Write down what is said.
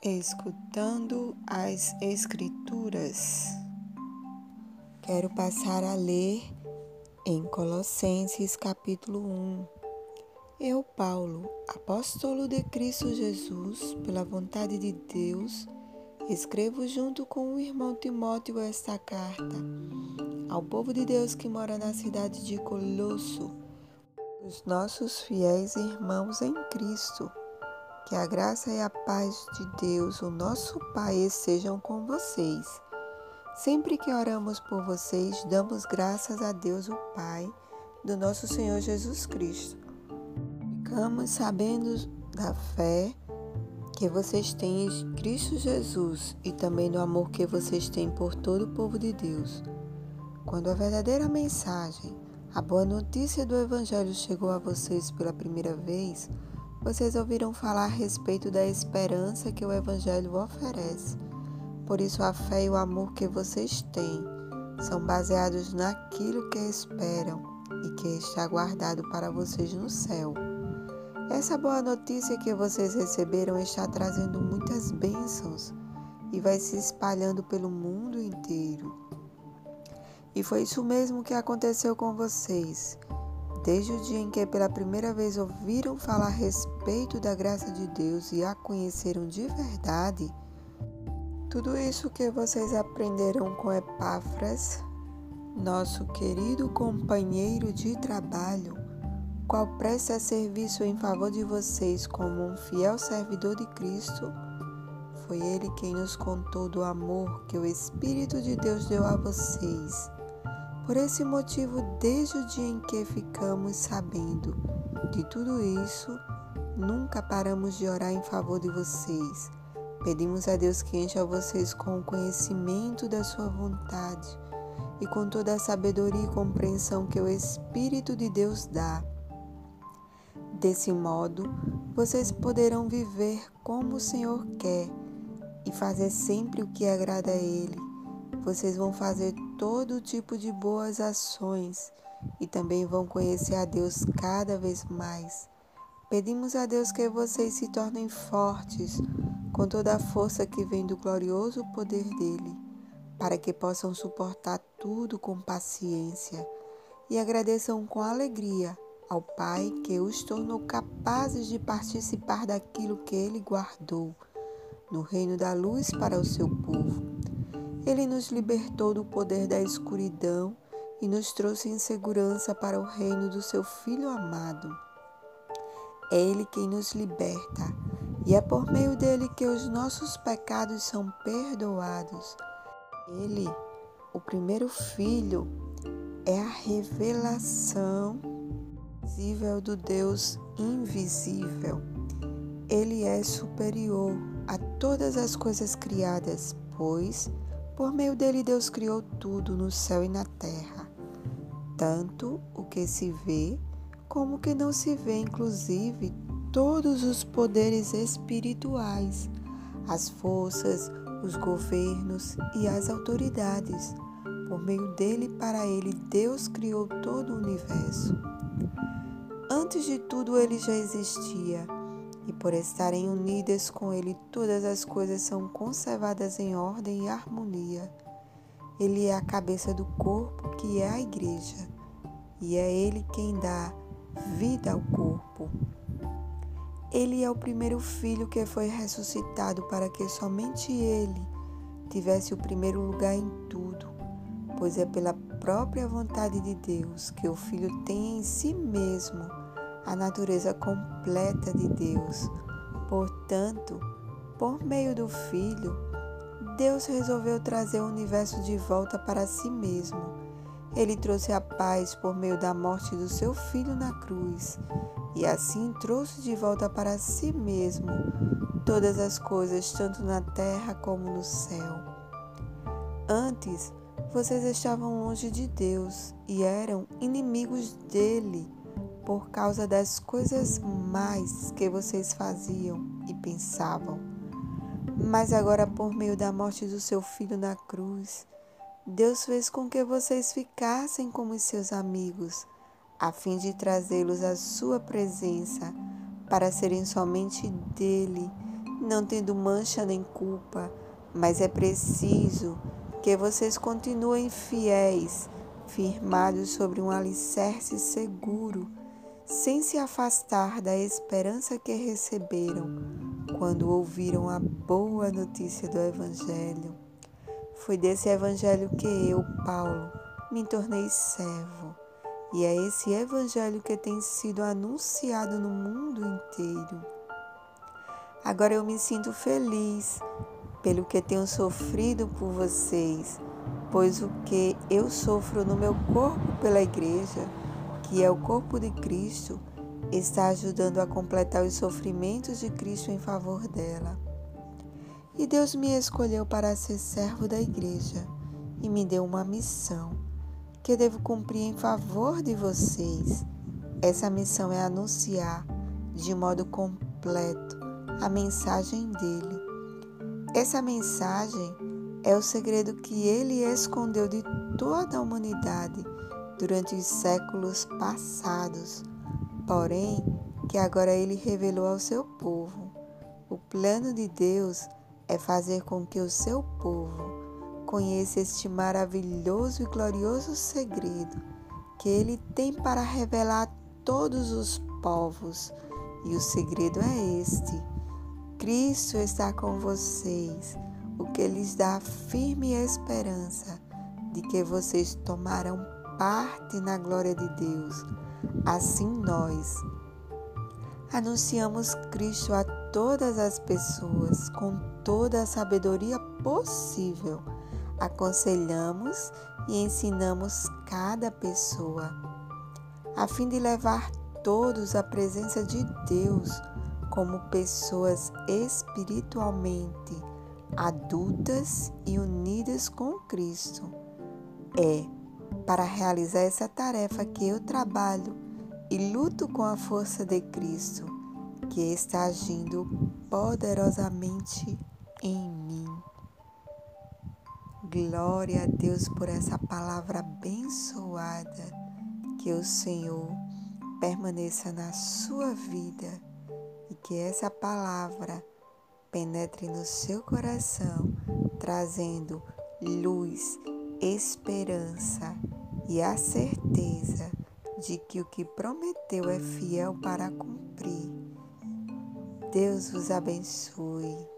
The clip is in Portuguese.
Escutando as Escrituras. Quero passar a ler em Colossenses capítulo 1. Eu, Paulo, apóstolo de Cristo Jesus, pela vontade de Deus, escrevo junto com o irmão Timóteo esta carta ao povo de Deus que mora na cidade de Colosso, os nossos fiéis irmãos em Cristo que a graça e a paz de Deus, o nosso Pai, estejam com vocês. Sempre que oramos por vocês, damos graças a Deus, o Pai, do nosso Senhor Jesus Cristo. Ficamos sabendo da fé que vocês têm em Cristo Jesus e também do amor que vocês têm por todo o povo de Deus. Quando a verdadeira mensagem, a boa notícia do Evangelho chegou a vocês pela primeira vez, vocês ouviram falar a respeito da esperança que o Evangelho oferece. Por isso, a fé e o amor que vocês têm são baseados naquilo que esperam e que está guardado para vocês no céu. Essa boa notícia que vocês receberam está trazendo muitas bênçãos e vai se espalhando pelo mundo inteiro. E foi isso mesmo que aconteceu com vocês. Desde o dia em que pela primeira vez ouviram falar a respeito da graça de Deus e a conheceram de verdade, tudo isso que vocês aprenderam com Epáfras, nosso querido companheiro de trabalho, qual presta serviço em favor de vocês como um fiel servidor de Cristo, foi ele quem nos contou do amor que o Espírito de Deus deu a vocês por esse motivo, desde o dia em que ficamos sabendo de tudo isso, nunca paramos de orar em favor de vocês. Pedimos a Deus que encha vocês com o conhecimento da sua vontade e com toda a sabedoria e compreensão que o Espírito de Deus dá. Desse modo, vocês poderão viver como o Senhor quer e fazer sempre o que agrada a Ele. Vocês vão fazer todo tipo de boas ações e também vão conhecer a Deus cada vez mais. Pedimos a Deus que vocês se tornem fortes com toda a força que vem do glorioso poder dele, para que possam suportar tudo com paciência e agradeçam com alegria ao Pai que os tornou capazes de participar daquilo que ele guardou no reino da luz para o seu povo. Ele nos libertou do poder da escuridão e nos trouxe em segurança para o reino do seu Filho amado. É Ele quem nos liberta e é por meio dele que os nossos pecados são perdoados. Ele, o primeiro Filho, é a revelação visível do Deus invisível. Ele é superior a todas as coisas criadas, pois por meio dele, Deus criou tudo no céu e na terra, tanto o que se vê como o que não se vê, inclusive todos os poderes espirituais, as forças, os governos e as autoridades. Por meio dele e para ele, Deus criou todo o universo. Antes de tudo, ele já existia e por estarem unidas com Ele, todas as coisas são conservadas em ordem e harmonia. Ele é a cabeça do corpo, que é a igreja, e é Ele quem dá vida ao corpo. Ele é o primeiro filho que foi ressuscitado para que somente Ele tivesse o primeiro lugar em tudo, pois é pela própria vontade de Deus que o Filho tem em si mesmo a natureza completa de Deus. Portanto, por meio do Filho, Deus resolveu trazer o universo de volta para si mesmo. Ele trouxe a paz por meio da morte do seu filho na cruz e assim trouxe de volta para si mesmo todas as coisas, tanto na terra como no céu. Antes, vocês estavam longe de Deus e eram inimigos dele por causa das coisas mais que vocês faziam e pensavam. Mas agora, por meio da morte do seu filho na cruz, Deus fez com que vocês ficassem como seus amigos, a fim de trazê-los à sua presença, para serem somente dele, não tendo mancha nem culpa, mas é preciso que vocês continuem fiéis, firmados sobre um alicerce seguro, sem se afastar da esperança que receberam quando ouviram a boa notícia do Evangelho. Foi desse Evangelho que eu, Paulo, me tornei servo. E é esse Evangelho que tem sido anunciado no mundo inteiro. Agora eu me sinto feliz pelo que tenho sofrido por vocês, pois o que eu sofro no meu corpo pela igreja, que é o corpo de Cristo, está ajudando a completar os sofrimentos de Cristo em favor dela. E Deus me escolheu para ser servo da igreja e me deu uma missão que devo cumprir em favor de vocês. Essa missão é anunciar de modo completo a mensagem dele. Essa mensagem é o segredo que ele escondeu de toda a humanidade durante os séculos passados, porém que agora ele revelou ao seu povo. O plano de Deus é fazer com que o seu povo conheça este maravilhoso e glorioso segredo que ele tem para revelar a todos os povos. E o segredo é este: Cristo está com vocês, o que lhes dá firme esperança de que vocês tomarão parte na glória de Deus. Assim nós anunciamos Cristo a todas as pessoas com toda a sabedoria possível. Aconselhamos e ensinamos cada pessoa, a fim de levar todos à presença de Deus como pessoas espiritualmente adultas e unidas com Cristo. É para realizar essa tarefa que eu trabalho e luto com a força de Cristo, que está agindo poderosamente em mim. Glória a Deus por essa palavra abençoada. Que o Senhor permaneça na sua vida e que essa palavra penetre no seu coração, trazendo luz, esperança e a certeza de que o que prometeu é fiel para cumprir. Deus vos abençoe.